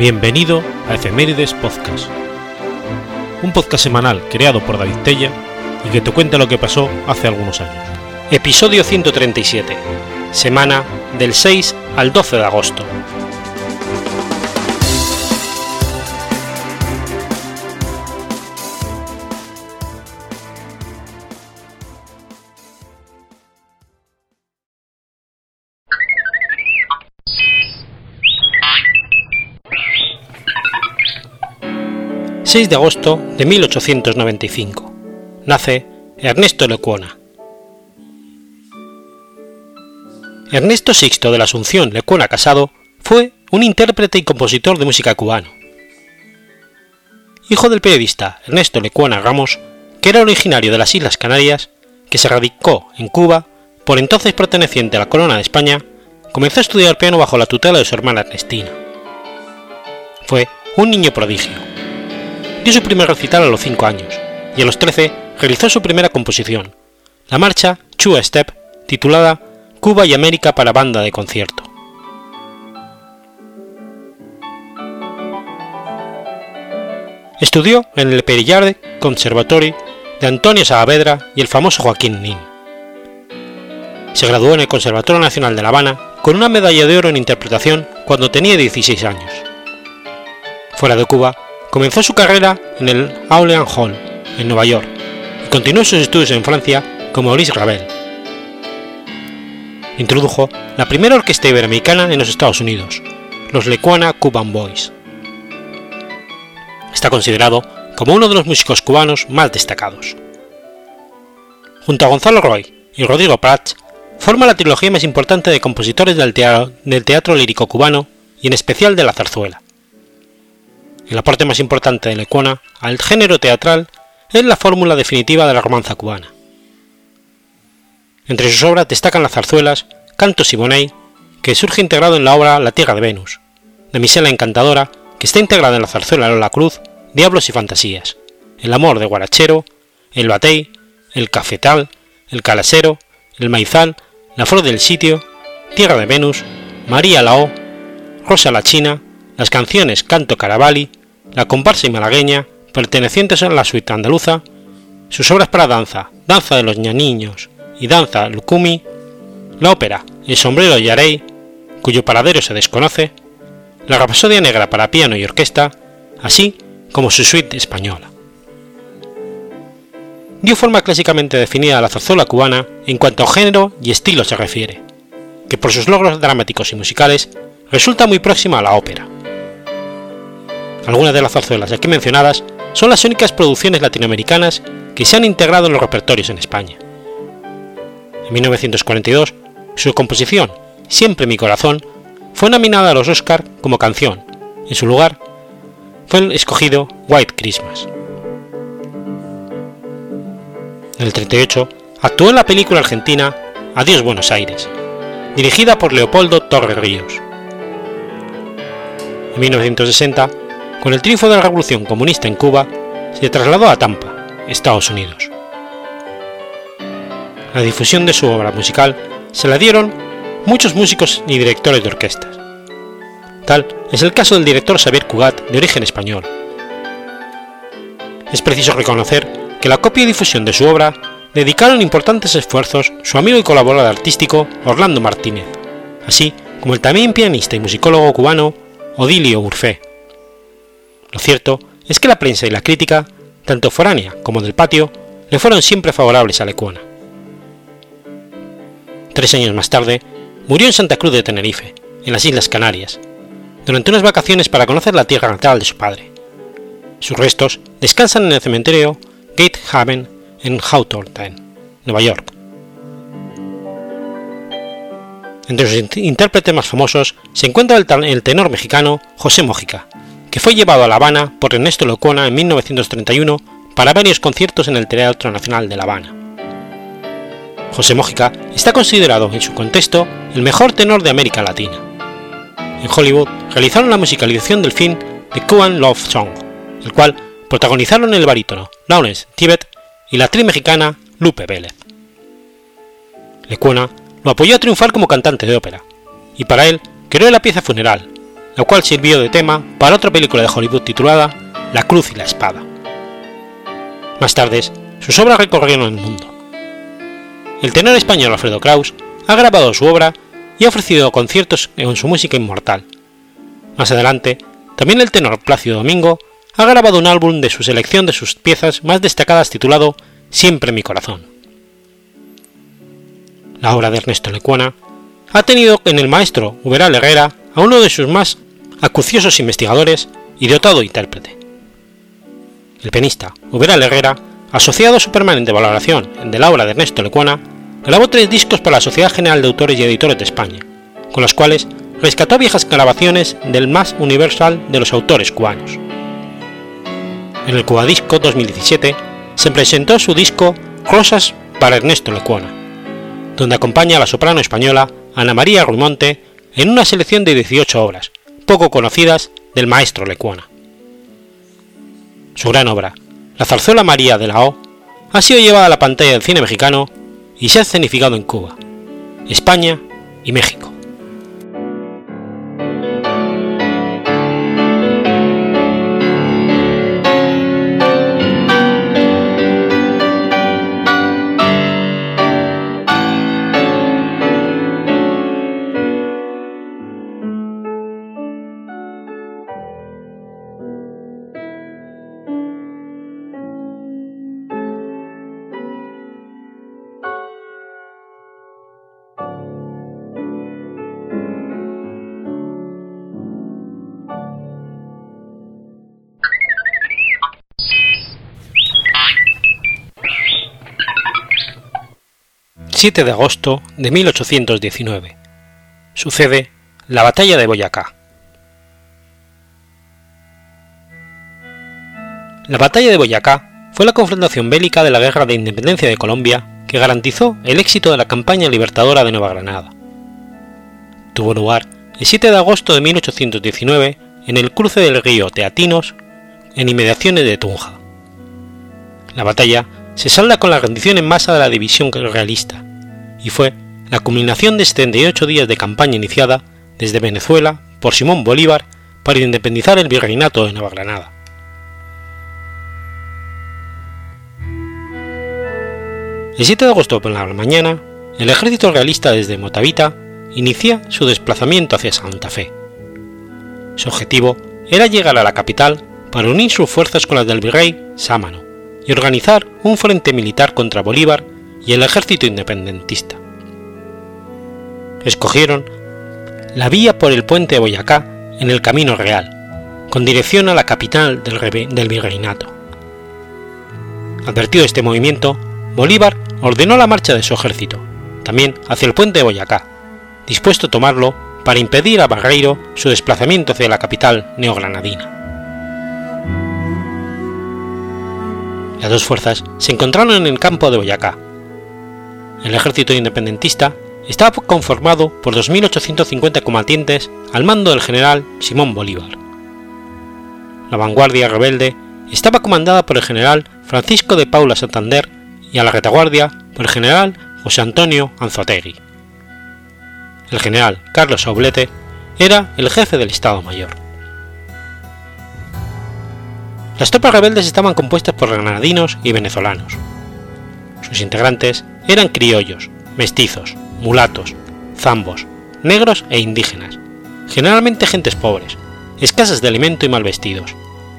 Bienvenido a Efemérides Podcast, un podcast semanal creado por David Tella y que te cuenta lo que pasó hace algunos años. Episodio 137, semana del 6 al 12 de agosto. 6 de agosto de 1895. Nace Ernesto Lecuona. Ernesto Sixto de la Asunción Lecuona Casado fue un intérprete y compositor de música cubano. Hijo del periodista Ernesto Lecuona Ramos, que era originario de las Islas Canarias, que se radicó en Cuba, por entonces perteneciente a la Corona de España, comenzó a estudiar piano bajo la tutela de su hermana Ernestina. Fue un niño prodigio dio su primer recital a los 5 años y a los 13 realizó su primera composición, la marcha Chua Step, titulada Cuba y América para banda de concierto. Estudió en el Perillard Conservatory de Antonio Saavedra y el famoso Joaquín Nin. Se graduó en el Conservatorio Nacional de La Habana con una medalla de oro en interpretación cuando tenía 16 años. Fuera de Cuba, Comenzó su carrera en el Aulean Hall, en Nueva York, y continuó sus estudios en Francia con Maurice Ravel. Introdujo la primera orquesta iberoamericana en los Estados Unidos, los Lecuana Cuban Boys. Está considerado como uno de los músicos cubanos más destacados. Junto a Gonzalo Roy y Rodrigo Prats, forma la trilogía más importante de compositores del teatro lírico cubano y en especial de la zarzuela el aporte más importante de Lecuona al género teatral es la fórmula definitiva de la romanza cubana. Entre sus obras destacan las zarzuelas Canto Siboney, que surge integrado en la obra La Tierra de Venus, de Misela Encantadora, que está integrada en la zarzuela Lola Cruz, Diablos y Fantasías, El Amor de Guarachero, El Batey, El Cafetal, El Calasero, El Maizal, La Flor del Sitio, Tierra de Venus, María Lao, Rosa la China, las canciones Canto Caravali, la comparsa y malagueña, pertenecientes a la suite andaluza, sus obras para danza, Danza de los ñaniños y Danza Lucumi, la ópera El sombrero Yarey, cuyo paradero se desconoce, la Rapsodia Negra para piano y orquesta, así como su suite española. Dio forma clásicamente definida a la zarzuela cubana en cuanto a género y estilo se refiere, que por sus logros dramáticos y musicales resulta muy próxima a la ópera. Algunas de las zarzuelas aquí mencionadas son las únicas producciones latinoamericanas que se han integrado en los repertorios en España. En 1942, su composición, Siempre mi corazón, fue nominada a los Oscar como canción. En su lugar, fue escogido White Christmas. En el 38, actuó en la película argentina Adiós Buenos Aires, dirigida por Leopoldo Torres Ríos. En 1960, con el triunfo de la Revolución Comunista en Cuba, se trasladó a Tampa, Estados Unidos. La difusión de su obra musical se la dieron muchos músicos y directores de orquestas. Tal es el caso del director Xavier Cugat, de origen español. Es preciso reconocer que la copia y difusión de su obra dedicaron importantes esfuerzos su amigo y colaborador artístico Orlando Martínez, así como el también pianista y musicólogo cubano Odilio Urfé, lo cierto es que la prensa y la crítica, tanto foránea como del patio, le fueron siempre favorables a Lecuona. Tres años más tarde, murió en Santa Cruz de Tenerife, en las Islas Canarias, durante unas vacaciones para conocer la tierra natal de su padre. Sus restos descansan en el cementerio Gate Haven en Hawthorne, Nueva York. Entre sus intérpretes más famosos se encuentra el tenor mexicano José Mójica, que fue llevado a La Habana por Ernesto Locona en 1931 para varios conciertos en el Teatro Nacional de La Habana. José Mójica está considerado en su contexto el mejor tenor de América Latina. En Hollywood realizaron la musicalización del film The Cuban Love Song, el cual protagonizaron el barítono Lawrence Tibet y la actriz mexicana Lupe Vélez. Lecuona lo apoyó a triunfar como cantante de ópera, y para él creó la pieza funeral, la cual sirvió de tema para otra película de Hollywood titulada La Cruz y la Espada. Más tarde, sus obras recorrieron el mundo. El tenor español Alfredo Kraus ha grabado su obra y ha ofrecido conciertos con su música inmortal. Más adelante, también el tenor Plácido Domingo ha grabado un álbum de su selección de sus piezas más destacadas titulado Siempre mi corazón. La obra de Ernesto Lecuona ha tenido en el maestro Uberal Herrera a uno de sus más acuciosos investigadores y dotado intérprete. El pianista Uberal Herrera, asociado a su permanente valoración de la obra de Ernesto Lecuona, grabó tres discos para la Sociedad General de Autores y Editores de España, con los cuales rescató viejas grabaciones del más universal de los autores cubanos. En el Cubadisco 2017 se presentó su disco Rosas para Ernesto Lecuona, donde acompaña a la soprano española Ana María Ruimonte en una selección de 18 obras, poco conocidas del maestro Lecuona. Su gran obra, La zarzuela María de la O, ha sido llevada a la pantalla del cine mexicano y se ha escenificado en Cuba, España y México. 7 de agosto de 1819. Sucede la Batalla de Boyacá. La Batalla de Boyacá fue la confrontación bélica de la Guerra de Independencia de Colombia que garantizó el éxito de la campaña libertadora de Nueva Granada. Tuvo lugar el 7 de agosto de 1819 en el cruce del río Teatinos, en inmediaciones de Tunja. La batalla se salda con la rendición en masa de la división realista, y fue la culminación de 78 días de campaña iniciada desde Venezuela por Simón Bolívar para independizar el virreinato de Nueva Granada. El 7 de agosto por la mañana, el ejército realista desde Motavita inicia su desplazamiento hacia Santa Fe. Su objetivo era llegar a la capital para unir sus fuerzas con las del virrey Sámano y organizar un frente militar contra Bolívar y el ejército independentista. Escogieron la vía por el puente de Boyacá en el Camino Real, con dirección a la capital del, virreinato. Advertido este movimiento, Bolívar ordenó la marcha de su ejército, también hacia el puente de Boyacá, dispuesto a tomarlo para impedir a Barreiro su desplazamiento hacia la capital neogranadina. Las dos fuerzas se encontraron en el campo de Boyacá, el ejército independentista estaba conformado por 2.850 combatientes al mando del general Simón Bolívar. La vanguardia rebelde estaba comandada por el general Francisco de Paula Santander y a la retaguardia por el general José Antonio Anzotegui. El general Carlos Oblete era el jefe del Estado Mayor. Las tropas rebeldes estaban compuestas por granadinos y venezolanos. Sus integrantes eran criollos, mestizos, mulatos, zambos, negros e indígenas, generalmente gentes pobres, escasas de alimento y mal vestidos,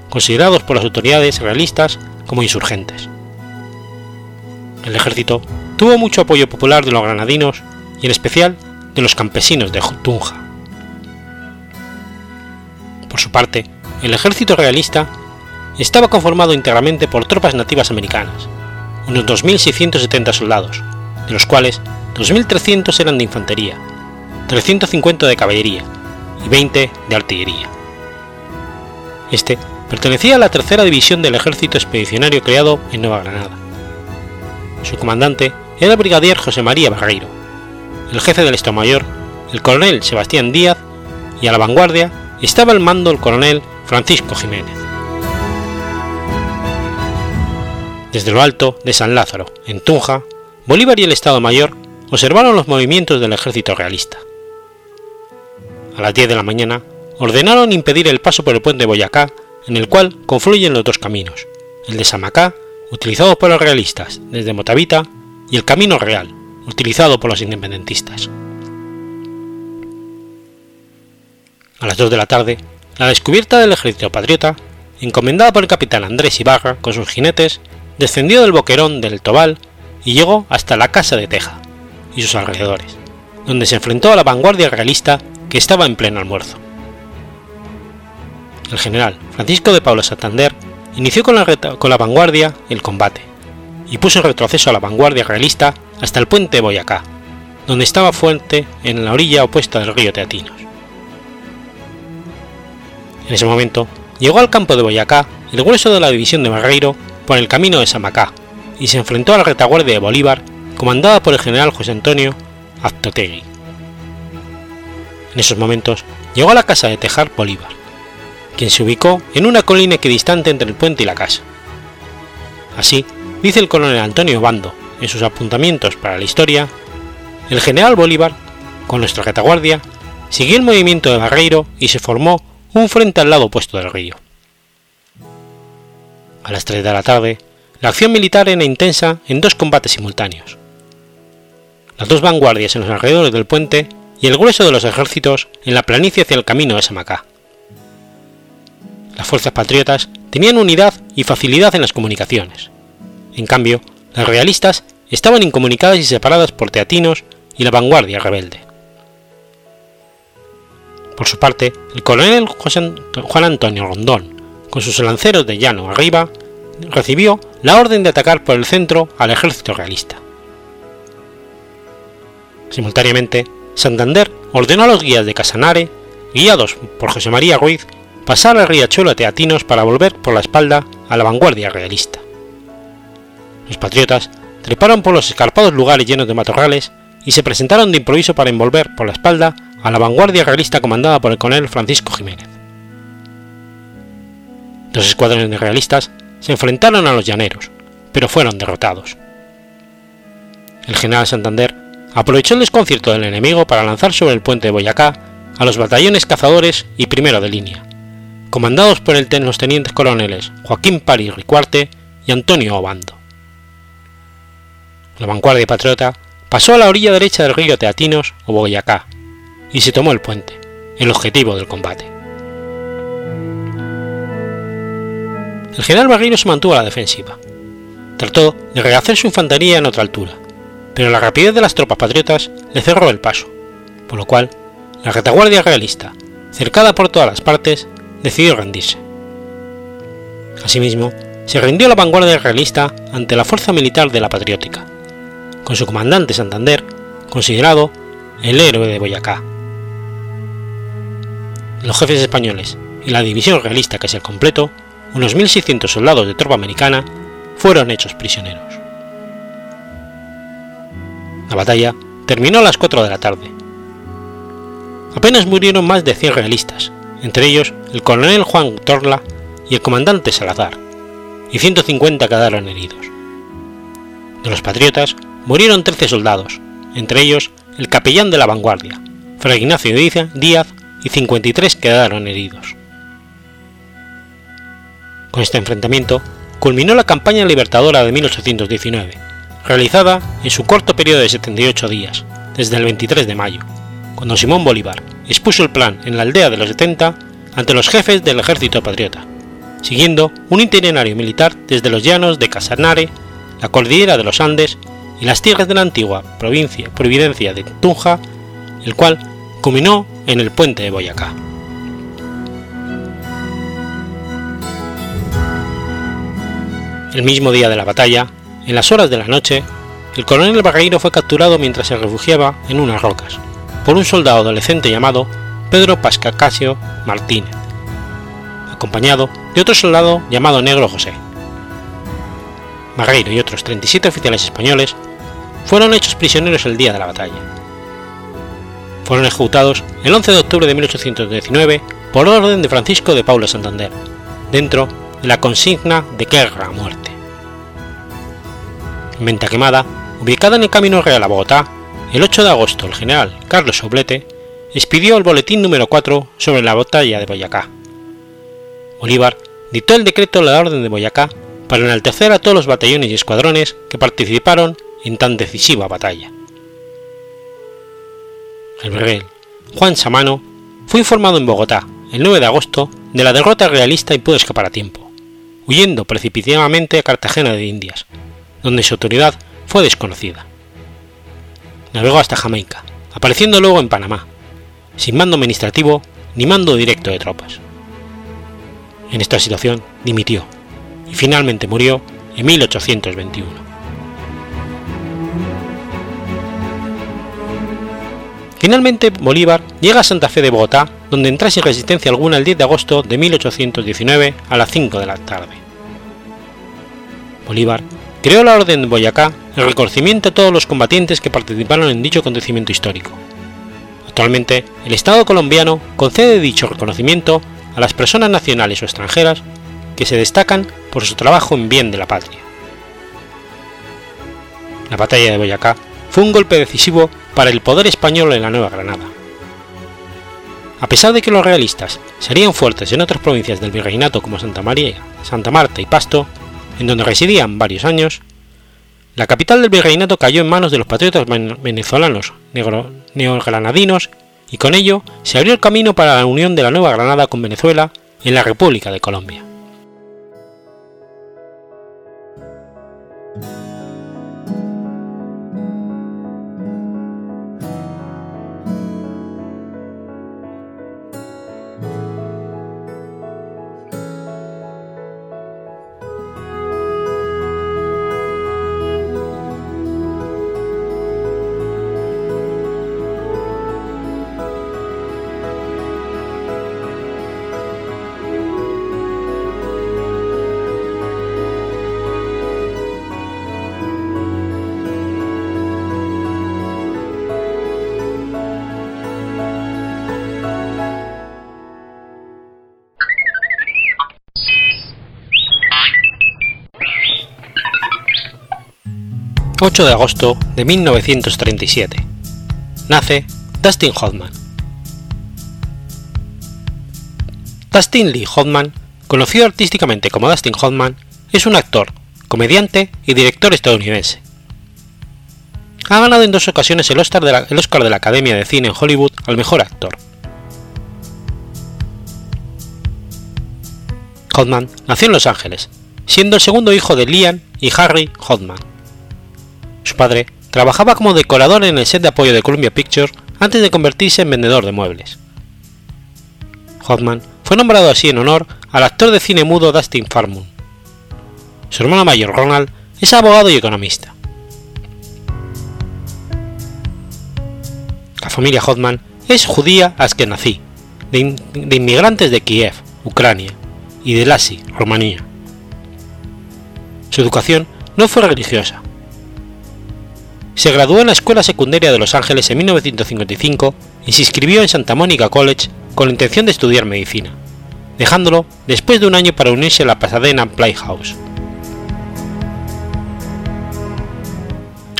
considerados por las autoridades realistas como insurgentes. El ejército tuvo mucho apoyo popular de los granadinos y en especial de los campesinos de Tunja. Por su parte, el ejército realista estaba conformado íntegramente por tropas nativas americanas, unos 2.670 soldados, de los cuales 2.300 eran de infantería, 350 de caballería y 20 de artillería. Este pertenecía a la tercera división del ejército expedicionario creado en Nueva Granada. Su comandante era el brigadier José María Barreiro, el jefe del Estado Mayor, el coronel Sebastián Díaz, y a la vanguardia estaba al mando el coronel Francisco Jiménez. Desde lo alto de San Lázaro, en Tunja, Bolívar y el Estado Mayor observaron los movimientos del ejército realista. A las 10 de la mañana ordenaron impedir el paso por el puente de Boyacá, en el cual confluyen los dos caminos, el de Samacá, utilizado por los realistas desde Motavita, y el Camino Real, utilizado por los independentistas. A las 2 de la tarde, la descubierta del ejército patriota, encomendada por el capitán Andrés Ibarra con sus jinetes, descendió del boquerón del Tobal y llegó hasta la casa de Teja y sus alrededores, donde se enfrentó a la vanguardia realista que estaba en pleno almuerzo. El general Francisco de Pablo Santander inició con la, con la vanguardia el combate y puso en retroceso a la vanguardia realista hasta el puente de Boyacá, donde estaba fuerte en la orilla opuesta del río Teatinos. En ese momento llegó al campo de Boyacá el grueso de la división de Barreiro por el camino de Samacá y se enfrentó a la retaguardia de Bolívar comandada por el general José Antonio Aztotegui. En esos momentos llegó a la casa de Tejar Bolívar, quien se ubicó en una colina equidistante entre el puente y la casa. Así, dice el coronel Antonio Bando en sus apuntamientos para la historia, el general Bolívar, con nuestra retaguardia, siguió el movimiento de Barreiro y se formó un frente al lado opuesto del río. A las 3 de la tarde, la acción militar era intensa en dos combates simultáneos. Las dos vanguardias en los alrededores del puente y el grueso de los ejércitos en la planicie hacia el camino de Samacá. Las fuerzas patriotas tenían unidad y facilidad en las comunicaciones. En cambio, las realistas estaban incomunicadas y separadas por teatinos y la vanguardia rebelde. Por su parte, el coronel Juan Antonio Rondón, con sus lanceros de llano arriba, recibió la orden de atacar por el centro al ejército realista. Simultáneamente, Santander ordenó a los guías de Casanare, guiados por José María Ruiz, pasar al riachuelo a Teatinos para volver por la espalda a la vanguardia realista. Los patriotas treparon por los escarpados lugares llenos de matorrales y se presentaron de improviso para envolver por la espalda a la vanguardia realista comandada por el coronel Francisco Jiménez. Dos escuadrones realistas se enfrentaron a los llaneros, pero fueron derrotados. El general Santander aprovechó el desconcierto del enemigo para lanzar sobre el puente de Boyacá a los batallones cazadores y primero de línea, comandados por el los tenientes coroneles Joaquín París Ricuarte y Antonio Obando. La vanguardia patriota pasó a la orilla derecha del río Teatinos o Boyacá y se tomó el puente, el objetivo del combate. El general Barreiro se mantuvo a la defensiva. Trató de rehacer su infantería en otra altura, pero la rapidez de las tropas patriotas le cerró el paso, por lo cual la retaguardia realista, cercada por todas las partes, decidió rendirse. Asimismo, se rindió la vanguardia realista ante la fuerza militar de la patriótica, con su comandante Santander considerado el héroe de Boyacá. Los jefes españoles y la división realista que es el completo unos 1.600 soldados de tropa americana fueron hechos prisioneros. La batalla terminó a las 4 de la tarde. Apenas murieron más de 100 realistas, entre ellos el coronel Juan Torla y el comandante Salazar, y 150 quedaron heridos. De los patriotas murieron 13 soldados, entre ellos el capellán de la vanguardia, Fray Ignacio Díaz, y 53 quedaron heridos. Con este enfrentamiento culminó la campaña libertadora de 1819, realizada en su corto periodo de 78 días, desde el 23 de mayo, cuando Simón Bolívar expuso el plan en la aldea de los 70 ante los jefes del ejército patriota, siguiendo un itinerario militar desde los llanos de Casanare, la cordillera de los Andes y las tierras de la antigua provincia Providencia de Tunja, el cual culminó en el puente de Boyacá. El mismo día de la batalla, en las horas de la noche, el coronel Barreiro fue capturado mientras se refugiaba en unas rocas por un soldado adolescente llamado Pedro Pascacasio Martínez, acompañado de otro soldado llamado Negro José. Barreiro y otros 37 oficiales españoles fueron hechos prisioneros el día de la batalla. Fueron ejecutados el 11 de octubre de 1819 por orden de Francisco de Paula Santander, dentro la consigna de guerra a muerte. En Venta Quemada, ubicada en el Camino Real a Bogotá, el 8 de agosto el general Carlos Oblete expidió el boletín número 4 sobre la batalla de Boyacá. Bolívar dictó el decreto de la Orden de Boyacá para enaltecer a todos los batallones y escuadrones que participaron en tan decisiva batalla. El virrey Juan Samano fue informado en Bogotá el 9 de agosto de la derrota realista y pudo escapar a tiempo, huyendo precipitadamente a Cartagena de Indias, donde su autoridad fue desconocida. Navegó hasta Jamaica, apareciendo luego en Panamá, sin mando administrativo ni mando directo de tropas. En esta situación dimitió y finalmente murió en 1821. Finalmente Bolívar llega a Santa Fe de Bogotá, donde entra sin resistencia alguna el 10 de agosto de 1819 a las 5 de la tarde. Bolívar creó la Orden de Boyacá en reconocimiento a todos los combatientes que participaron en dicho acontecimiento histórico. Actualmente, el Estado colombiano concede dicho reconocimiento a las personas nacionales o extranjeras que se destacan por su trabajo en bien de la patria. La batalla de Boyacá fue un golpe decisivo para el poder español en la Nueva Granada. A pesar de que los realistas serían fuertes en otras provincias del virreinato como Santa María, Santa Marta y Pasto, en donde residían varios años, la capital del virreinato cayó en manos de los patriotas venezolanos neogranadinos y con ello se abrió el camino para la unión de la Nueva Granada con Venezuela en la República de Colombia. 8 de agosto de 1937. Nace Dustin Hoffman. Dustin Lee Hoffman, conocido artísticamente como Dustin Hoffman, es un actor, comediante y director estadounidense. Ha ganado en dos ocasiones el Oscar, de la, el Oscar de la Academia de Cine en Hollywood al mejor actor. Hoffman nació en Los Ángeles, siendo el segundo hijo de Liam y Harry Hoffman. Su padre trabajaba como decorador en el set de apoyo de Columbia Pictures antes de convertirse en vendedor de muebles. Hoffman fue nombrado así en honor al actor de cine mudo Dustin Farmon. Su hermano mayor Ronald es abogado y economista. La familia Hoffman es judía askenazí, de, de inmigrantes de Kiev, Ucrania, y de Lasi, Rumanía. Su educación no fue religiosa, se graduó en la Escuela Secundaria de Los Ángeles en 1955 y se inscribió en Santa Monica College con la intención de estudiar medicina, dejándolo después de un año para unirse a la Pasadena Playhouse.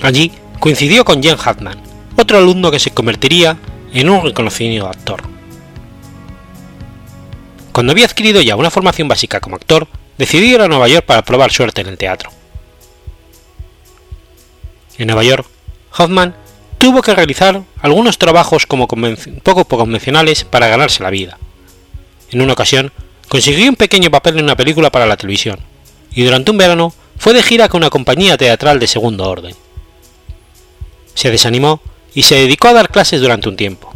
Allí coincidió con Jen Hartman, otro alumno que se convertiría en un reconocido actor. Cuando había adquirido ya una formación básica como actor, decidió ir a Nueva York para probar suerte en el teatro. En Nueva York, Hoffman tuvo que realizar algunos trabajos como poco convencionales para ganarse la vida. En una ocasión, consiguió un pequeño papel en una película para la televisión, y durante un verano fue de gira con una compañía teatral de segundo orden. Se desanimó y se dedicó a dar clases durante un tiempo.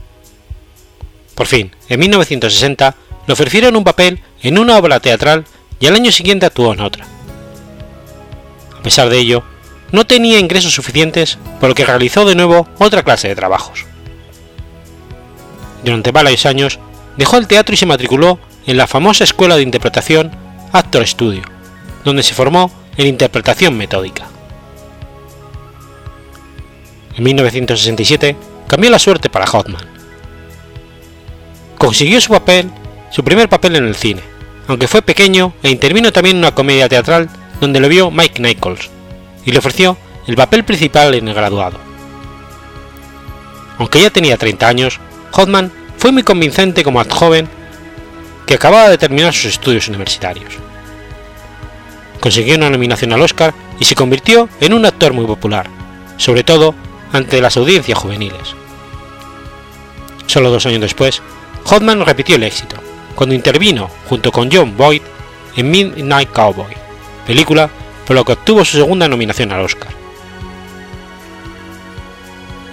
Por fin, en 1960, le ofrecieron un papel en una obra teatral y al año siguiente actuó en otra. A pesar de ello, no tenía ingresos suficientes, por lo que realizó de nuevo otra clase de trabajos. Durante varios años dejó el teatro y se matriculó en la famosa escuela de interpretación Actor Studio, donde se formó en interpretación metódica. En 1967 cambió la suerte para Hoffman. Consiguió su papel, su primer papel en el cine, aunque fue pequeño e intervino también en una comedia teatral donde lo vio Mike Nichols, y le ofreció el papel principal en el graduado. Aunque ya tenía 30 años, Hoffman fue muy convincente como joven que acababa de terminar sus estudios universitarios. Consiguió una nominación al Oscar y se convirtió en un actor muy popular, sobre todo ante las audiencias juveniles. Solo dos años después, Hoffman repitió el éxito, cuando intervino junto con John Boyd en Midnight Cowboy, película por lo que obtuvo su segunda nominación al Oscar.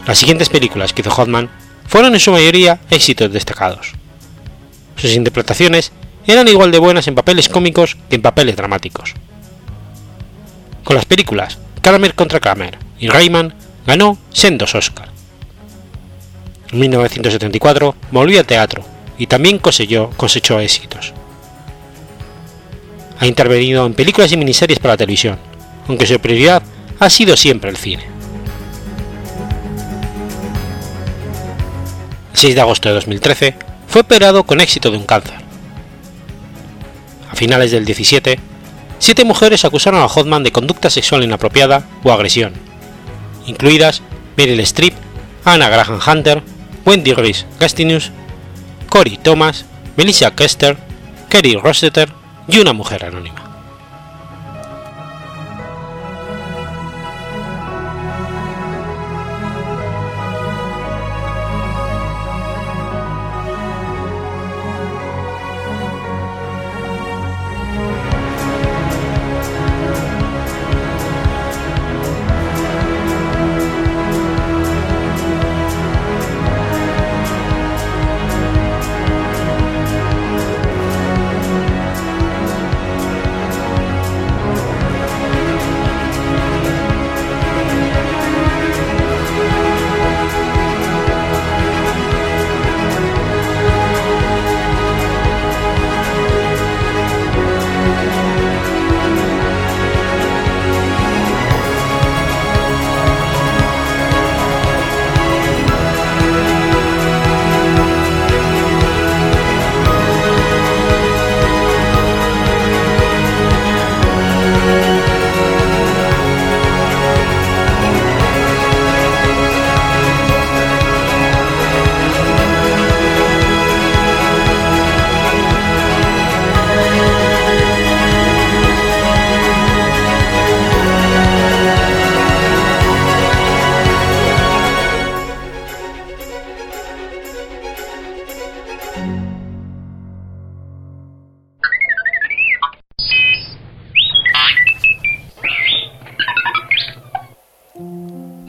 Las siguientes películas que hizo Hoffman fueron en su mayoría éxitos destacados. Sus interpretaciones eran igual de buenas en papeles cómicos que en papeles dramáticos. Con las películas Kramer contra Kramer y Rayman ganó sendos Oscar. En 1974 volvió al teatro y también cosechó, cosechó éxitos. Ha intervenido en películas y miniseries para la televisión, aunque su prioridad ha sido siempre el cine. El 6 de agosto de 2013 fue operado con éxito de un cáncer. A finales del 17, siete mujeres acusaron a Hoffman de conducta sexual inapropiada o agresión, incluidas Meryl Streep, Anna Graham Hunter, Wendy Reese Gastinus, Cory Thomas, Melissa Kester, Kerry Rossiter y una mujer anónima.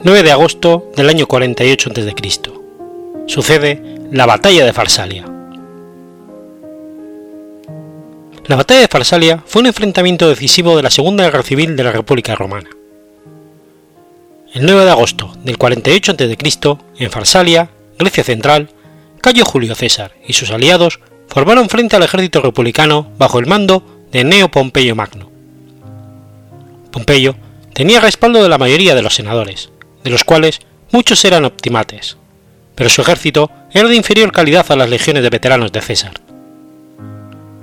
9 de agosto del año 48 a.C. Sucede la Batalla de Farsalia. La Batalla de Farsalia fue un enfrentamiento decisivo de la Segunda Guerra Civil de la República Romana. El 9 de agosto del 48 a.C., en Farsalia, Grecia Central, Cayo Julio César y sus aliados formaron frente al ejército republicano bajo el mando de Neo Pompeyo Magno. Pompeyo tenía respaldo de la mayoría de los senadores, de los cuales muchos eran optimates, pero su ejército era de inferior calidad a las legiones de veteranos de César.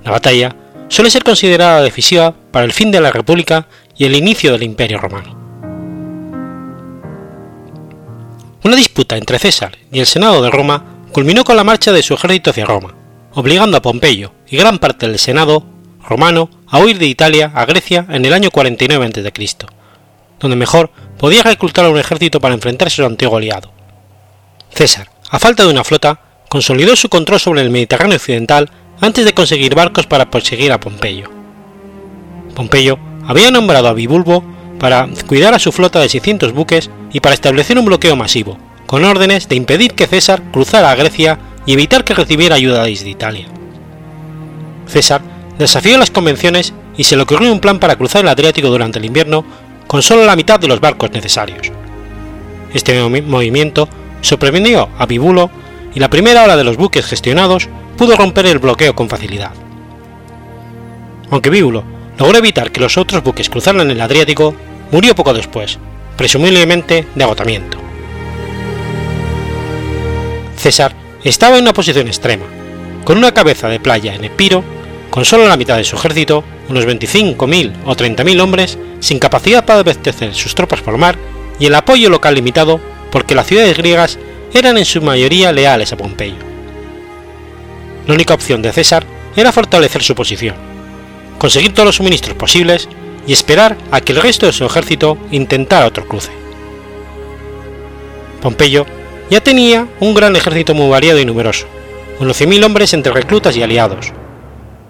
La batalla suele ser considerada decisiva para el fin de la República y el inicio del Imperio Romano. Una disputa entre César y el Senado de Roma culminó con la marcha de su ejército hacia Roma, obligando a Pompeyo y gran parte del Senado romano a huir de Italia a Grecia en el año 49 a.C., donde mejor podía reclutar a un ejército para enfrentarse a su antiguo aliado. César, a falta de una flota, consolidó su control sobre el Mediterráneo occidental antes de conseguir barcos para perseguir a Pompeyo. Pompeyo había nombrado a Bibulbo para cuidar a su flota de 600 buques y para establecer un bloqueo masivo, con órdenes de impedir que César cruzara a Grecia y evitar que recibiera ayuda desde Italia. César desafió las convenciones y se le ocurrió un plan para cruzar el Adriático durante el invierno con solo la mitad de los barcos necesarios. Este movimiento sorprendió a Bibulo y la primera ola de los buques gestionados pudo romper el bloqueo con facilidad. Aunque Bíbulo logró evitar que los otros buques cruzaran el Adriático, murió poco después, presumiblemente de agotamiento. César estaba en una posición extrema, con una cabeza de playa en Epiro, con solo la mitad de su ejército unos 25.000 o 30.000 hombres sin capacidad para abastecer sus tropas por mar y el apoyo local limitado porque las ciudades griegas eran en su mayoría leales a Pompeyo. La única opción de César era fortalecer su posición, conseguir todos los suministros posibles y esperar a que el resto de su ejército intentara otro cruce. Pompeyo ya tenía un gran ejército muy variado y numeroso, unos 100.000 hombres entre reclutas y aliados.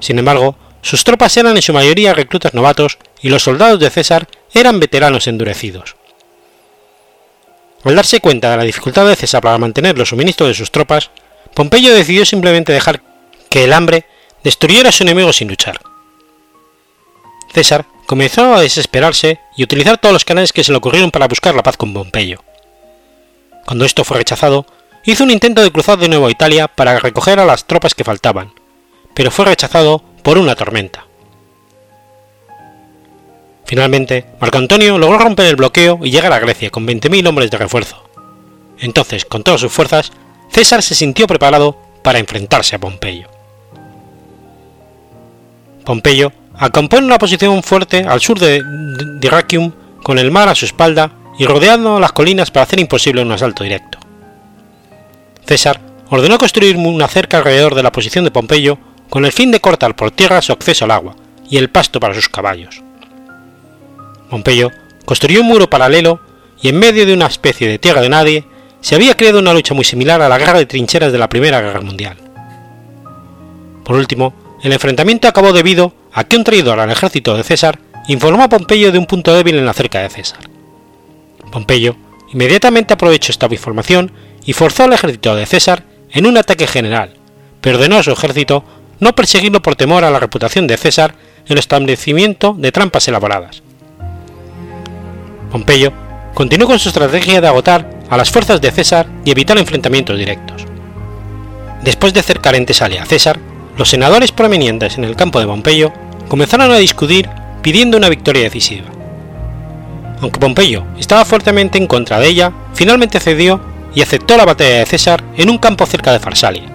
Sin embargo, sus tropas eran en su mayoría reclutas novatos y los soldados de César eran veteranos endurecidos. Al darse cuenta de la dificultad de César para mantener los suministros de sus tropas, Pompeyo decidió simplemente dejar que el hambre destruyera a su enemigo sin luchar. César comenzó a desesperarse y utilizar todos los canales que se le ocurrieron para buscar la paz con Pompeyo. Cuando esto fue rechazado, hizo un intento de cruzar de nuevo a Italia para recoger a las tropas que faltaban, pero fue rechazado por una tormenta. Finalmente, Marco Antonio logró romper el bloqueo y llegar a Grecia con 20.000 hombres de refuerzo. Entonces, con todas sus fuerzas, César se sintió preparado para enfrentarse a Pompeyo. Pompeyo acampó en una posición fuerte al sur de Dyrrachium con el mar a su espalda y rodeando las colinas para hacer imposible un asalto directo. César ordenó construir una cerca alrededor de la posición de Pompeyo con el fin de cortar por tierra su acceso al agua y el pasto para sus caballos. Pompeyo construyó un muro paralelo y en medio de una especie de tierra de nadie se había creado una lucha muy similar a la guerra de trincheras de la Primera Guerra Mundial. Por último, el enfrentamiento acabó debido a que un traidor al ejército de César informó a Pompeyo de un punto débil en la cerca de César. Pompeyo inmediatamente aprovechó esta información y forzó al ejército de César en un ataque general, pero ordenó a su ejército no perseguirlo por temor a la reputación de César en el establecimiento de trampas elaboradas, Pompeyo continuó con su estrategia de agotar a las fuerzas de César y evitar enfrentamientos directos. Después de cercar en Tesalia a César, los senadores provenientes en el campo de Pompeyo comenzaron a discutir pidiendo una victoria decisiva. Aunque Pompeyo estaba fuertemente en contra de ella, finalmente cedió y aceptó la batalla de César en un campo cerca de Farsalia.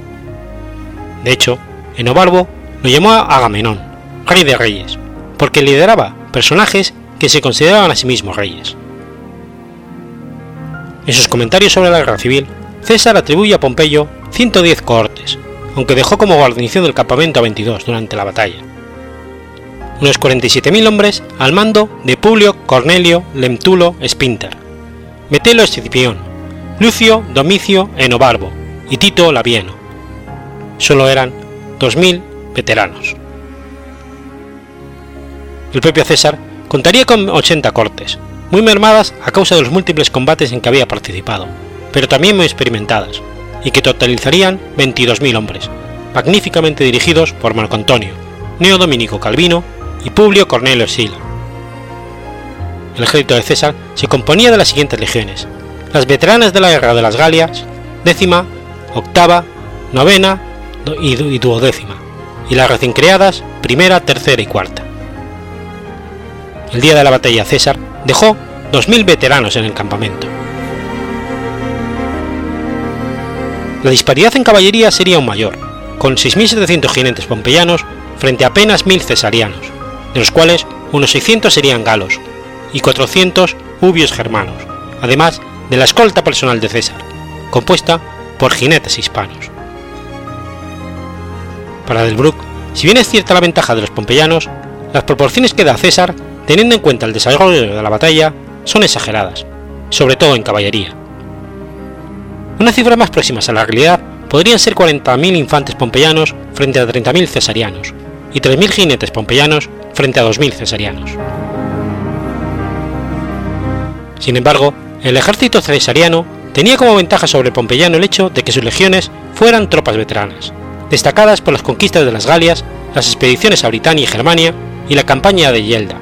De hecho, Enobarbo lo llamó Agamenón, rey de reyes, porque lideraba personajes que se consideraban a sí mismos reyes. En sus comentarios sobre la guerra civil, César atribuye a Pompeyo 110 cohortes, aunque dejó como guarnición del campamento a 22 durante la batalla. Unos 47.000 hombres al mando de Publio Cornelio Lemtulo Spinter, Metelo Escipión, Lucio Domicio Enobarbo y Tito Labieno. Solo eran 2.000 veteranos. El propio César Contaría con 80 cortes, muy mermadas a causa de los múltiples combates en que había participado, pero también muy experimentadas, y que totalizarían 22.000 hombres, magníficamente dirigidos por Marco Antonio, Neo Dominico Calvino y Publio Cornelio Sila. El ejército de César se componía de las siguientes legiones: las veteranas de la guerra de las Galias, décima, octava, novena y duodécima, y las recién creadas primera, tercera y cuarta el día de la batalla César dejó 2.000 veteranos en el campamento. La disparidad en caballería sería aún mayor, con 6.700 jinetes pompeyanos frente a apenas 1.000 cesarianos, de los cuales unos 600 serían galos y 400 ubios germanos, además de la escolta personal de César, compuesta por jinetes hispanos. Para Delbruck, si bien es cierta la ventaja de los pompeyanos, las proporciones que da César teniendo en cuenta el desarrollo de la batalla, son exageradas, sobre todo en caballería. Unas cifras más próximas a la realidad podrían ser 40.000 infantes pompeyanos frente a 30.000 cesarianos y 3.000 jinetes pompeyanos frente a 2.000 cesarianos. Sin embargo, el ejército cesariano tenía como ventaja sobre el pompeyano el hecho de que sus legiones fueran tropas veteranas, destacadas por las conquistas de las Galias, las expediciones a Britania y Germania y la campaña de Yelda,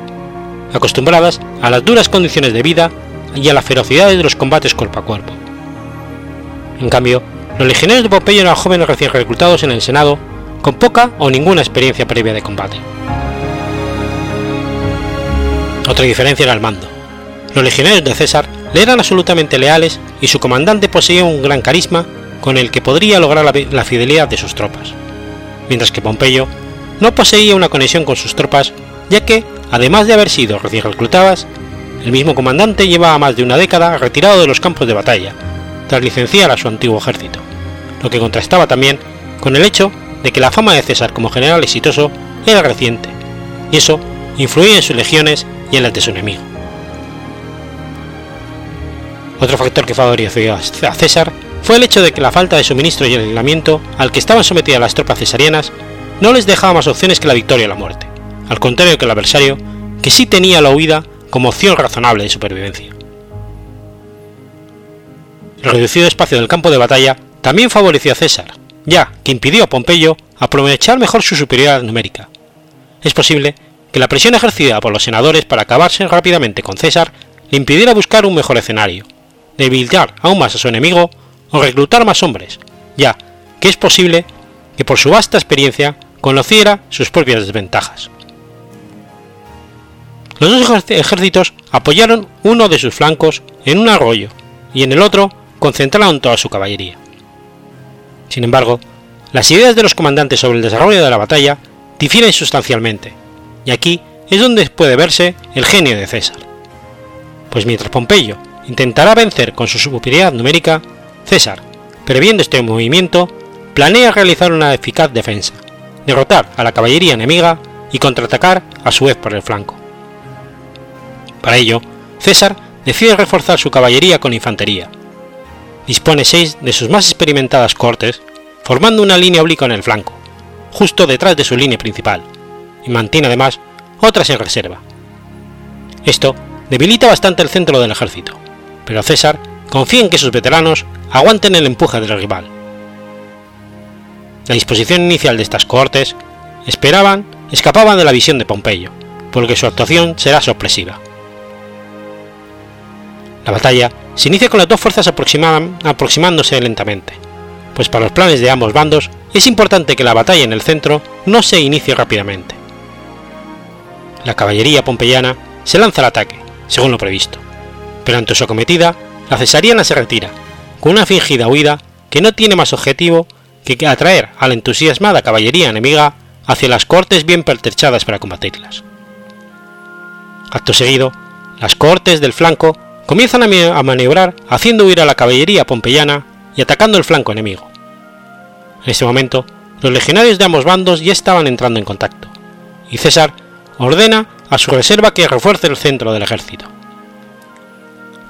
acostumbradas a las duras condiciones de vida y a la ferocidad de los combates cuerpo a cuerpo. En cambio, los legionarios de Pompeyo eran jóvenes recién reclutados en el Senado con poca o ninguna experiencia previa de combate. Otra diferencia era el mando. Los legionarios de César le eran absolutamente leales y su comandante poseía un gran carisma con el que podría lograr la, fidelidad de sus tropas, mientras que Pompeyo no poseía una conexión con sus tropas ya que Además de haber sido recién reclutadas, el mismo comandante llevaba más de una década retirado de los campos de batalla, tras licenciar a su antiguo ejército, lo que contrastaba también con el hecho de que la fama de César como general exitoso era reciente, y eso influía en sus legiones y en las de su enemigo. Otro factor que favoreció a César fue el hecho de que la falta de suministro y el aislamiento al que estaban sometidas las tropas cesarianas no les dejaba más opciones que la victoria o la muerte, al contrario que el adversario, que sí tenía la huida como opción razonable de supervivencia. El reducido espacio del campo de batalla también favoreció a César, ya que impidió a Pompeyo aprovechar mejor su superioridad numérica. Es posible que la presión ejercida por los senadores para acabarse rápidamente con César le impidiera buscar un mejor escenario, debilitar aún más a su enemigo o reclutar más hombres, ya que es posible que por su vasta experiencia conociera sus propias desventajas. Los dos ejércitos apoyaron uno de sus flancos en un arroyo y en el otro concentraron toda su caballería. Sin embargo, las ideas de los comandantes sobre el desarrollo de la batalla difieren sustancialmente, y aquí es donde puede verse el genio de César. Pues mientras Pompeyo intentará vencer con su superioridad numérica, César, previendo este movimiento, planea realizar una eficaz defensa, derrotar a la caballería enemiga y contraatacar a su vez por el flanco. Para ello, César decide reforzar su caballería con infantería. Dispone seis de sus más experimentadas cortes, formando una línea oblicua en el flanco, justo detrás de su línea principal, y mantiene además otras en reserva. Esto debilita bastante el centro del ejército, pero César confía en que sus veteranos aguanten el empuje del rival. La disposición inicial de estas cohortes esperaban escapaban de la visión de Pompeyo, porque su actuación será sorpresiva. La batalla se inicia con las dos fuerzas aproximándose lentamente, pues para los planes de ambos bandos es importante que la batalla en el centro no se inicie rápidamente. La caballería pompeyana se lanza al ataque, según lo previsto, pero ante su acometida, la cesariana se retira, con una fingida huida que no tiene más objetivo que atraer a la entusiasmada caballería enemiga hacia las cortes bien pertrechadas para combatirlas. Acto seguido, las cohortes del flanco comienzan a maniobrar haciendo huir a la caballería pompeyana y atacando el flanco enemigo. En este momento, los legionarios de ambos bandos ya estaban entrando en contacto, y César ordena a su reserva que refuerce el centro del ejército.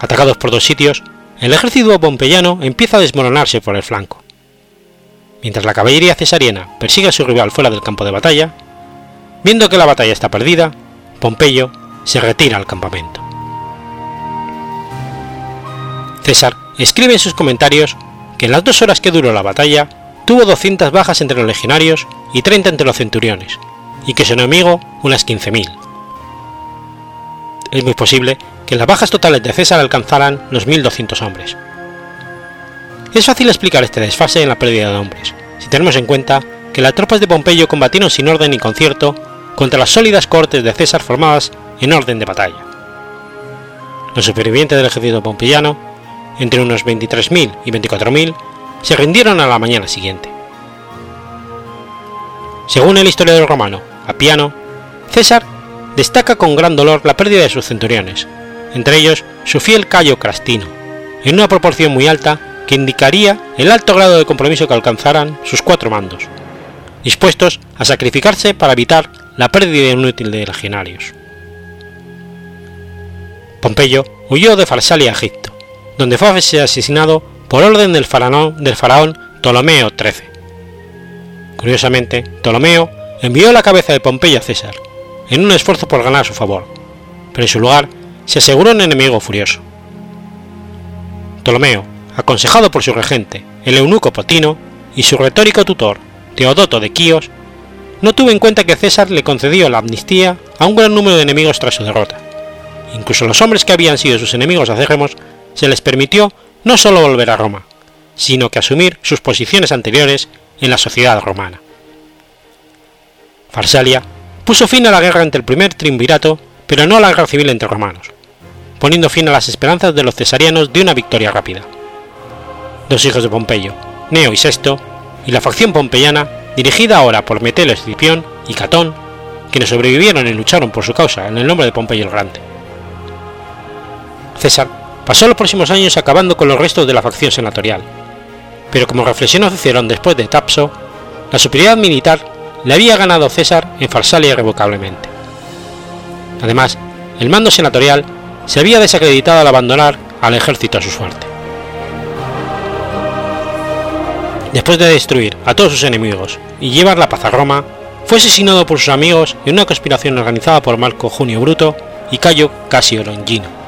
Atacados por dos sitios, el ejército pompeyano empieza a desmoronarse por el flanco. Mientras la caballería cesariana persigue a su rival fuera del campo de batalla, viendo que la batalla está perdida, Pompeyo se retira al campamento. César escribe en sus comentarios que en las dos horas que duró la batalla tuvo 200 bajas entre los legionarios y 30 entre los centuriones, y que su enemigo unas 15.000. Es muy posible que las bajas totales de César alcanzaran los 1.200 hombres. Es fácil explicar este desfase en la pérdida de hombres, si tenemos en cuenta que las tropas de Pompeyo combatieron sin orden ni concierto contra las sólidas cortes de César formadas en orden de batalla. Los supervivientes del ejército pompeyano, entre unos 23.000 y 24.000, se rindieron a la mañana siguiente. Según el historiador romano Apiano, César destaca con gran dolor la pérdida de sus centuriones, entre ellos su fiel Cayo Crastino, en una proporción muy alta que indicaría el alto grado de compromiso que alcanzaran sus cuatro mandos, dispuestos a sacrificarse para evitar la pérdida inútil de legionarios. Pompeyo huyó de Farsalia a Egipto, donde fue asesinado por orden del faraón, del faraón Ptolomeo XIII. Curiosamente, Ptolomeo envió la cabeza de Pompeyo a César, en un esfuerzo por ganar su favor, pero en su lugar se aseguró un enemigo furioso. Ptolomeo, aconsejado por su regente, el eunuco Potino, y su retórico tutor, Teodoto de Quíos, no tuvo en cuenta que César le concedió la amnistía a un gran número de enemigos tras su derrota. Incluso los hombres que habían sido sus enemigos acérrimos se les permitió no solo volver a Roma, sino que asumir sus posiciones anteriores en la sociedad romana. Farsalia puso fin a la guerra entre el primer triunvirato, pero no a la guerra civil entre romanos, poniendo fin a las esperanzas de los cesarianos de una victoria rápida. Dos hijos de Pompeyo, Neo y Sexto, y la facción pompeyana, dirigida ahora por Metelo Escipión y Catón, quienes sobrevivieron y lucharon por su causa en el nombre de Pompeyo el Grande. César pasó los próximos años acabando con los restos de la facción senatorial, pero como reflexionó Cicerón después de Tapso, la superioridad militar le había ganado César en Farsalia irrevocablemente. Además, el mando senatorial se había desacreditado al abandonar al ejército a su suerte. Después de destruir a todos sus enemigos y llevar la paz a Roma, fue asesinado por sus amigos en una conspiración organizada por Marco Junio Bruto y Cayo Casio Longino.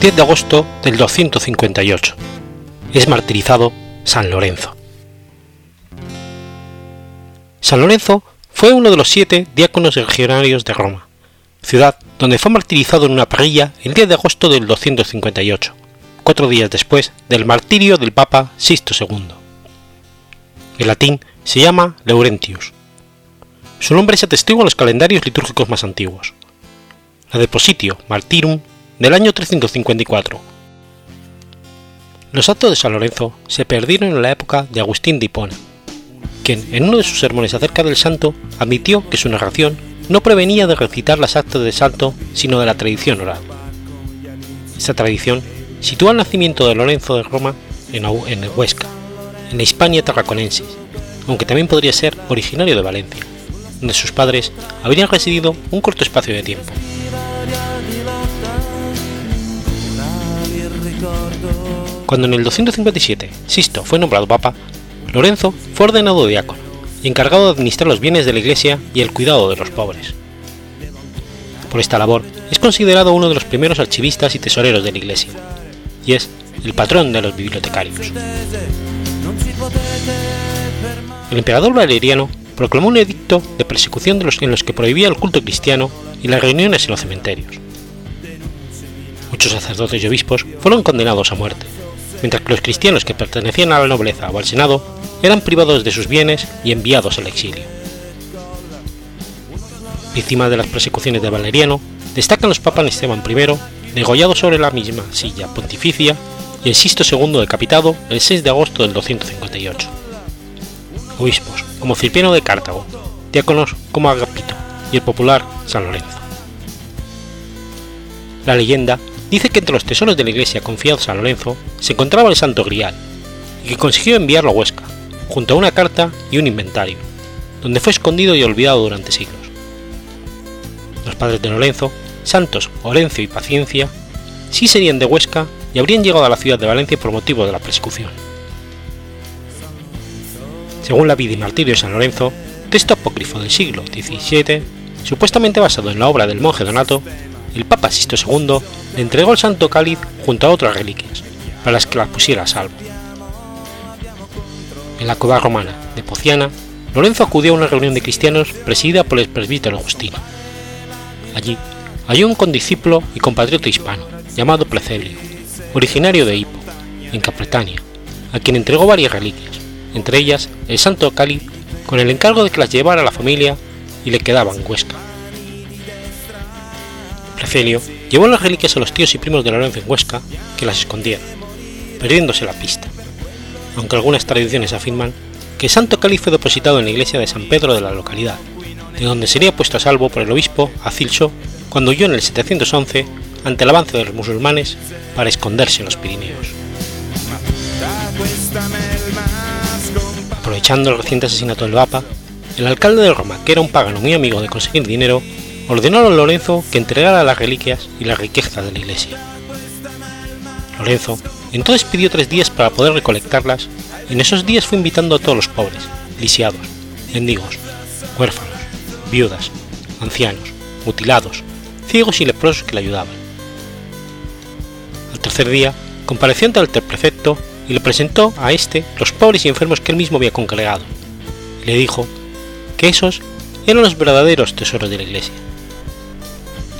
10 de agosto del 258. Es martirizado San Lorenzo. San Lorenzo fue uno de los siete diáconos legionarios de Roma, ciudad donde fue martirizado en una parrilla el 10 de agosto del 258, cuatro días después del martirio del Papa Sisto II. En latín se llama Laurentius. Su nombre se atestigua en los calendarios litúrgicos más antiguos. La Depositio Martyrum del año 354. Los actos de San Lorenzo se perdieron en la época de Agustín de Hipona, quien en uno de sus sermones acerca del santo admitió que su narración no prevenía de recitar las actas de santo sino de la tradición oral. Esta tradición sitúa el nacimiento de Lorenzo de Roma en, en Huesca, en la Hispania tarraconensis, aunque también podría ser originario de Valencia, donde sus padres habrían residido un corto espacio de tiempo. Cuando en el 257 Sisto fue nombrado papa, Lorenzo fue ordenado diácono y encargado de administrar los bienes de la Iglesia y el cuidado de los pobres. Por esta labor es considerado uno de los primeros archivistas y tesoreros de la Iglesia, y es el patrón de los bibliotecarios. El emperador Valeriano proclamó un edicto de persecución de los, en los que prohibía el culto cristiano y las reuniones en los cementerios. Muchos sacerdotes y obispos fueron condenados a muerte, mientras que los cristianos que pertenecían a la nobleza o al Senado eran privados de sus bienes y enviados al exilio. Encima de las persecuciones de Valeriano, destacan los papas Esteban I, degollado sobre la misma silla pontificia, y el Sisto II decapitado el 6 de agosto del 258. Obispos como Cipriano de Cartago, diáconos como Agapito y el popular San Lorenzo. La leyenda dice que entre los tesoros de la iglesia confiados a Lorenzo se encontraba el Santo Grial, y que consiguió enviarlo a Huesca, junto a una carta y un inventario, donde fue escondido y olvidado durante siglos. Los padres de Lorenzo, Santos, Orencio y Paciencia, sí serían de Huesca y habrían llegado a la ciudad de Valencia por motivo de la persecución. Según la vida y martirio de San Lorenzo, texto apócrifo del siglo XVII, supuestamente basado en la obra del monje Donato, el Papa Sisto II le entregó el santo cáliz junto a otras reliquias, para las que las pusiera a salvo. En la cueva romana de Pociana, Lorenzo acudió a una reunión de cristianos presidida por el presbítero Agustino. Allí halló un condiscípulo y compatriota hispano, llamado Plecelio, originario de Hippo, en Capretania, a quien entregó varias reliquias, entre ellas el santo cáliz, con el encargo de que las llevara a la familia y le quedaban Huesca. Plecelio llevó las reliquias a los tíos y primos de Lorenzo en Huesca, que las escondieron, perdiéndose la pista, aunque algunas tradiciones afirman que el santo cáliz fue depositado en la iglesia de San Pedro de la localidad, de donde sería puesto a salvo por el obispo Acilso cuando huyó en el 711 ante el avance de los musulmanes para esconderse en los Pirineos. Aprovechando el reciente asesinato del Papa, el alcalde de Roma, que era un pagano muy amigo de conseguir dinero, ordenó a Lorenzo que entregara las reliquias y la riqueza de la iglesia. Lorenzo entonces pidió tres días para poder recolectarlas y en esos días fue invitando a todos los pobres, lisiados, mendigos, huérfanos, viudas, ancianos, mutilados, ciegos y leprosos que le ayudaban. Al tercer día compareció ante el prefecto y le presentó a éste los pobres y enfermos que él mismo había congregado, le dijo que esos eran los verdaderos tesoros de la iglesia.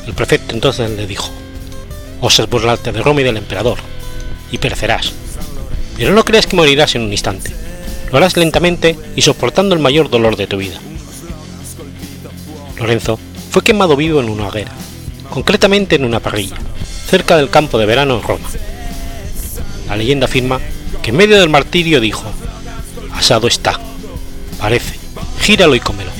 El prefecto entonces le dijo, osas burlarte de Roma y del emperador, y perecerás. Pero no creas que morirás en un instante. Lo harás lentamente y soportando el mayor dolor de tu vida. Lorenzo fue quemado vivo en una hoguera, concretamente en una parrilla, cerca del campo de verano en Roma. La leyenda afirma que en medio del martirio dijo, asado está, parece, gíralo y cómelo. '"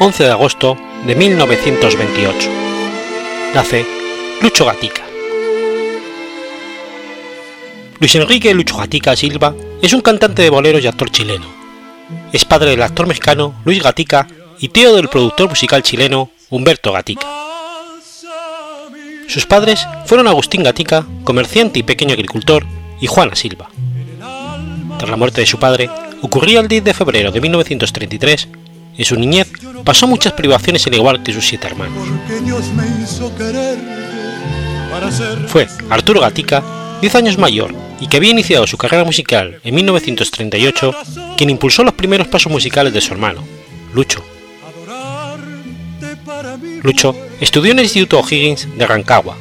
...11 de agosto de 1928... ...nace Lucho Gatica. Luis Enrique Lucho Gatica Silva es un cantante de boleros y actor chileno. Es padre del actor mexicano Luis Gatica y tío del productor musical chileno Humberto Gatica. Sus padres fueron Agustín Gatica, comerciante y pequeño agricultor, y Juana Silva. Tras la muerte de su padre, ocurría el 10 de febrero de 1933, en su niñez pasó muchas privaciones al igual que sus siete hermanos. Fue Arturo Gatica, 10 años mayor y que había iniciado su carrera musical en 1938, quien impulsó los primeros pasos musicales de su hermano, Lucho. Lucho estudió en el Instituto O'Higgins de Rancagua,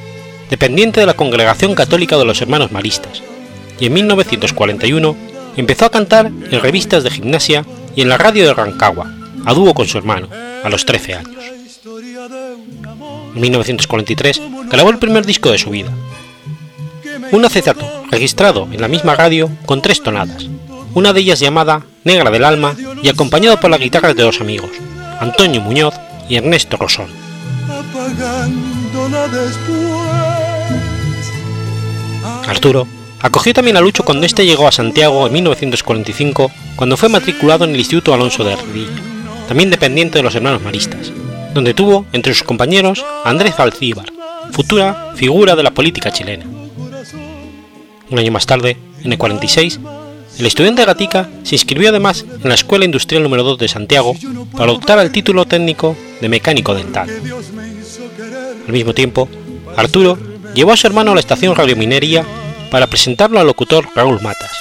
dependiente de la Congregación Católica de los Hermanos Maristas, y en 1941 empezó a cantar en revistas de gimnasia y en la radio de Rancagua, a dúo con su hermano, a los 13 años. En 1943 grabó el primer disco de su vida, un acetato registrado en la misma radio con tres tonadas, una de ellas llamada Negra del Alma y acompañado por la guitarra de dos amigos, Antonio Muñoz y Ernesto Rosón. Arturo acogió también a Lucho cuando éste llegó a Santiago en 1945, cuando fue matriculado en el Instituto Alonso de Ardilla, también dependiente de los hermanos maristas, donde tuvo entre sus compañeros a Andrés Alcíbar, futura figura de la política chilena. Un año más tarde, en el 46, el estudiante Gatica se inscribió además en la Escuela Industrial número 2 de Santiago para optar al título técnico de mecánico dental. Al mismo tiempo, Arturo llevó a su hermano a la estación radiominería para presentarlo al locutor Raúl Matas,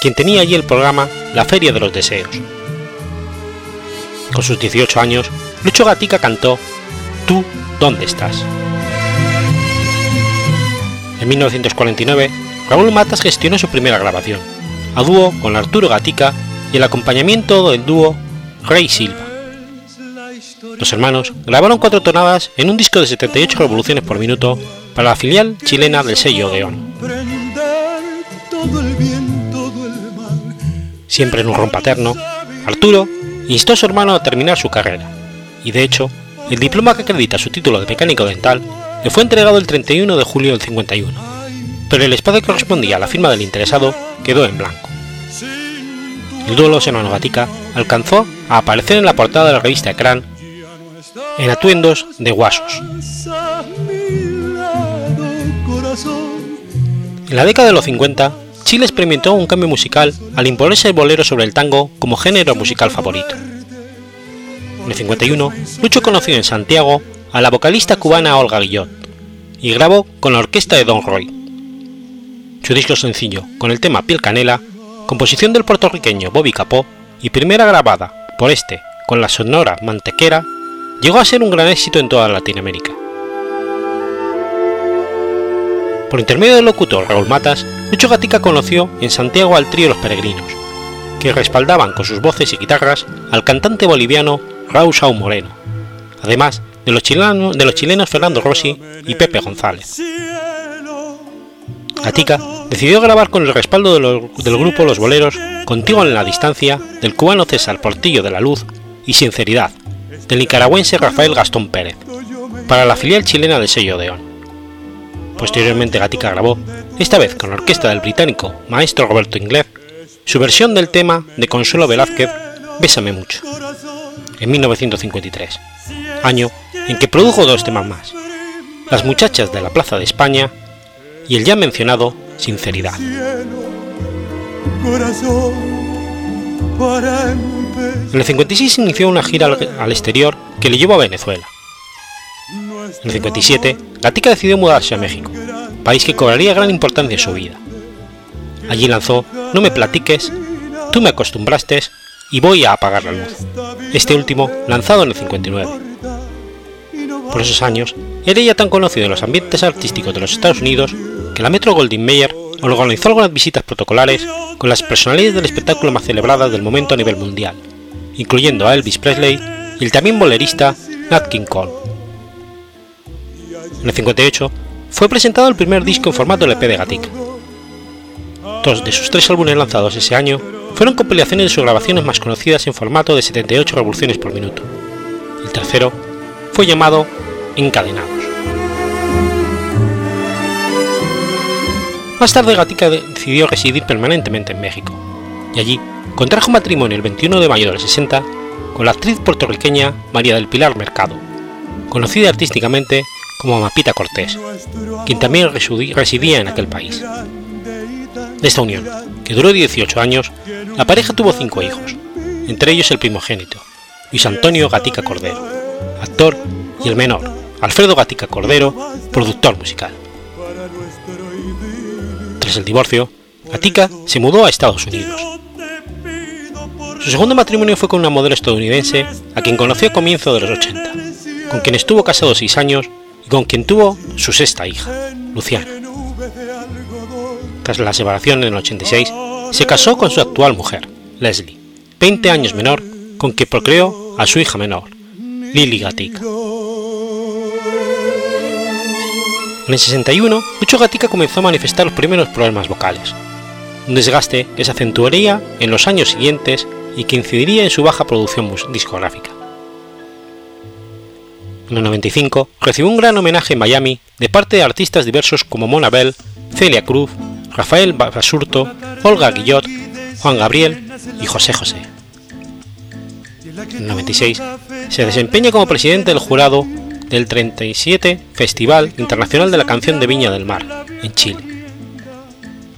quien tenía allí el programa La Feria de los Deseos. Con sus 18 años, Lucho Gatica cantó Tú, ¿dónde estás? En 1949, Raúl Matas gestionó su primera grabación, a dúo con Arturo Gatica y el acompañamiento del dúo Rey Silva. Los hermanos grabaron cuatro tonadas en un disco de 78 revoluciones por minuto para la filial chilena del sello Odeón. Siempre en un ron paterno, Arturo instó a su hermano a terminar su carrera, y de hecho, el diploma que acredita su título de mecánico dental le fue entregado el 31 de julio del 51, pero el espacio que correspondía a la firma del interesado quedó en blanco. El duelo Serrano-Gatica alcanzó a aparecer en la portada de la revista Ecran en atuendos de guasos. En la década de los 50, Chile experimentó un cambio musical al imponerse el bolero sobre el tango como género musical favorito. En el 51, Lucho conoció en Santiago a la vocalista cubana Olga Guillot y grabó con la orquesta de Don Roy. Su disco sencillo, con el tema Piel Canela, composición del puertorriqueño Bobby Capó y primera grabada por este con la sonora Mantequera, llegó a ser un gran éxito en toda Latinoamérica. Por intermedio del locutor Raúl Matas, Lucho Gatica conoció en Santiago al trío Los Peregrinos, que respaldaban con sus voces y guitarras al cantante boliviano Raúl Sao Moreno, además de los, chilenos, Fernando Rossi y Pepe González. Gatica decidió grabar con el respaldo del grupo Los Boleros Contigo en la Distancia, del cubano César Portillo de la Luz y Sinceridad, del nicaragüense Rafael Gastón Pérez, para la filial chilena del sello Odeón. Posteriormente Gatica grabó, esta vez con la orquesta del británico maestro Roberto Inglés, su versión del tema de Consuelo Velázquez, Bésame mucho, en 1953, año en que produjo dos temas más, Las muchachas de la Plaza de España y el ya mencionado Sinceridad. En el 56 inició una gira al exterior que le llevó a Venezuela, en el 57, Gatica decidió mudarse a México, país que cobraría gran importancia en su vida. Allí lanzó No me platiques, Tú me acostumbraste y Voy a apagar la luz, este último lanzado en el 59. Por esos años, era ya tan conocido en los ambientes artísticos de los Estados Unidos que la Metro Goldwyn Mayer organizó algunas visitas protocolares con las personalidades del espectáculo más celebradas del momento a nivel mundial, incluyendo a Elvis Presley y el también bolerista Nat King Cole. En el 58 fue presentado el primer disco en formato LP de Gatic. Dos de sus tres álbumes lanzados ese año fueron compilaciones de sus grabaciones más conocidas en formato de 78 revoluciones por minuto. El tercero fue llamado Encadenados. Más tarde Gatica decidió residir permanentemente en México, y allí contrajo matrimonio el 21 de mayo del 60 con la actriz puertorriqueña María del Pilar Mercado, conocida artísticamente como Mapita Cortés, quien también residía en aquel país. De esta unión, que duró 18 años, la pareja tuvo cinco hijos, entre ellos el primogénito, Luis Antonio Gatica Cordero, actor, y el menor, Alfredo Gatica Cordero, productor musical. Tras el divorcio, Gatica se mudó a Estados Unidos. Su segundo matrimonio fue con una modelo estadounidense a quien conoció a comienzos de los 80, con quien estuvo casado seis años con quien tuvo su sexta hija, Luciana. Tras la separación en el 86, se casó con su actual mujer, Leslie, 20 años menor, con quien procreó a su hija menor, Lily Gatica. En el 61, Lucho Gatica comenzó a manifestar los primeros problemas vocales, un desgaste que se acentuaría en los años siguientes y que incidiría en su baja producción discográfica en el 95, recibió un gran homenaje en Miami de parte de artistas diversos como Mona Bell, Celia Cruz, Rafael Basurto, Olga Guillot, Juan Gabriel y José José. En el 96, se desempeña como presidente del jurado del 37 Festival Internacional de la Canción de Viña del Mar, en Chile.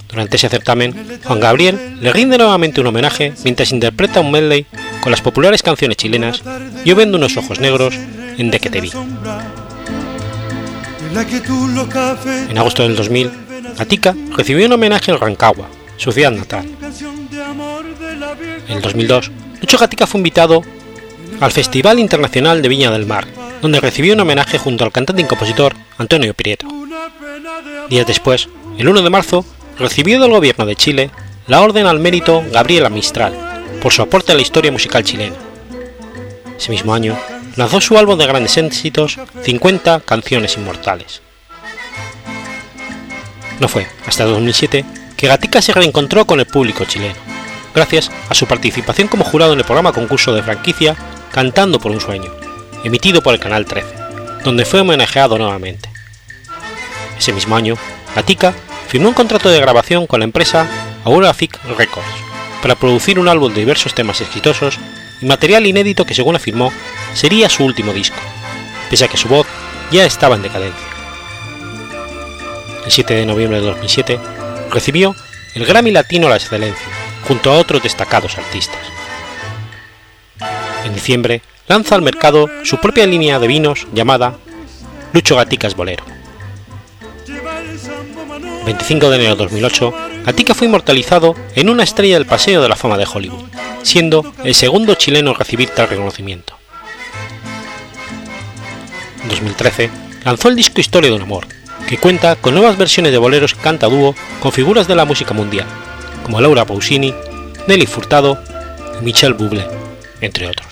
Durante ese certamen, Juan Gabriel le rinde nuevamente un homenaje mientras interpreta un medley con las populares canciones chilenas Yo vendo unos ojos negros en De que te vi. En agosto del 2000, Atica recibió un homenaje en Rancagua, su ciudad natal. En el 2002, Lucho Gatica fue invitado al Festival Internacional de Viña del Mar, donde recibió un homenaje junto al cantante y compositor Antonio Prieto. Días después, el 1 de marzo, recibió del gobierno de Chile la Orden al Mérito Gabriela Mistral por su aporte a la historia musical chilena. Ese mismo año, lanzó su álbum de grandes éxitos 50 canciones inmortales. No fue hasta 2007 que Gatica se reencontró con el público chileno, gracias a su participación como jurado en el programa concurso de franquicia Cantando por un sueño, emitido por el Canal 13, donde fue homenajeado nuevamente. Ese mismo año, Gatica firmó un contrato de grabación con la empresa Aurafic Records para producir un álbum de diversos temas exitosos y material inédito que según afirmó sería su último disco, pese a que su voz ya estaba en decadencia. El 7 de noviembre de 2007 recibió el Grammy Latino a la Excelencia, junto a otros destacados artistas. En diciembre lanza al mercado su propia línea de vinos llamada Lucho Gaticas Bolero. 25 de enero de 2008, Gatica fue inmortalizado en una estrella del Paseo de la Fama de Hollywood, siendo el segundo chileno en recibir tal reconocimiento. En 2013 lanzó el disco Historia de un amor, que cuenta con nuevas versiones de boleros canta dúo con figuras de la música mundial, como Laura Pausini, Nelly Furtado y Michel Bublé, entre otros.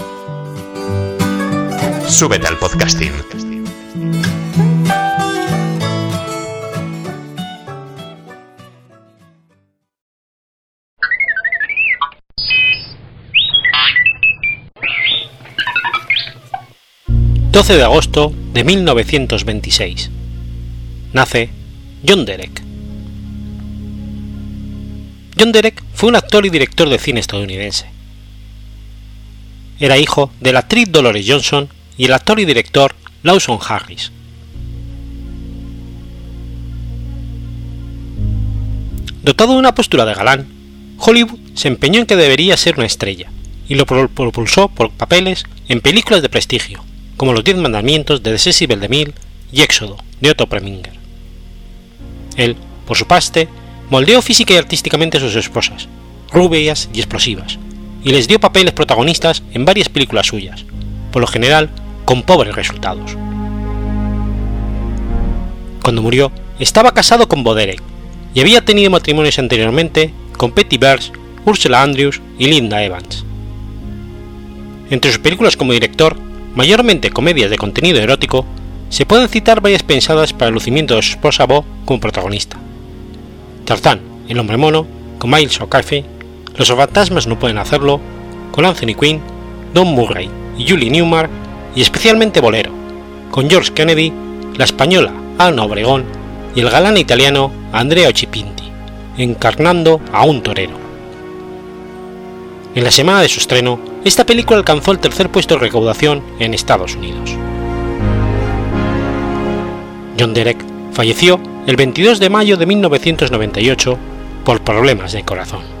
Súbete al podcasting. ...12 de agosto de 1926... ...nace John Derek. John Derek fue un actor y director de cine estadounidense. Era hijo de la actriz Dolores Johnson y el actor y director Lawson Harris. Dotado de una postura de galán, Hollywood se empeñó en que debería ser una estrella y lo propulsó por papeles en películas de prestigio, como Los Diez Mandamientos de Cecil de Mille y Éxodo de Otto Preminger. Él, por su parte, moldeó física y artísticamente a sus esposas, rubias y explosivas, y les dio papeles protagonistas en varias películas suyas, por lo general con pobres resultados. Cuando murió, estaba casado con Boderek y había tenido matrimonios anteriormente con Petty Bears, Ursula Andrews y Linda Evans. Entre sus películas como director, mayormente comedias de contenido erótico, se pueden citar varias pensadas para el lucimiento de su esposa Bo como protagonista. Tarzán, el hombre mono, con Miles O'Café, Los fantasmas no pueden hacerlo, con Anthony Quinn, Don Murray y Julie Newmar y especialmente Bolero, con George Kennedy, la española Ana Obregón y el galán italiano Andrea Occhipinti, encarnando a un torero. En la semana de su estreno, esta película alcanzó el tercer puesto de recaudación en Estados Unidos. John Derek falleció el 22 de mayo de 1998 por problemas de corazón.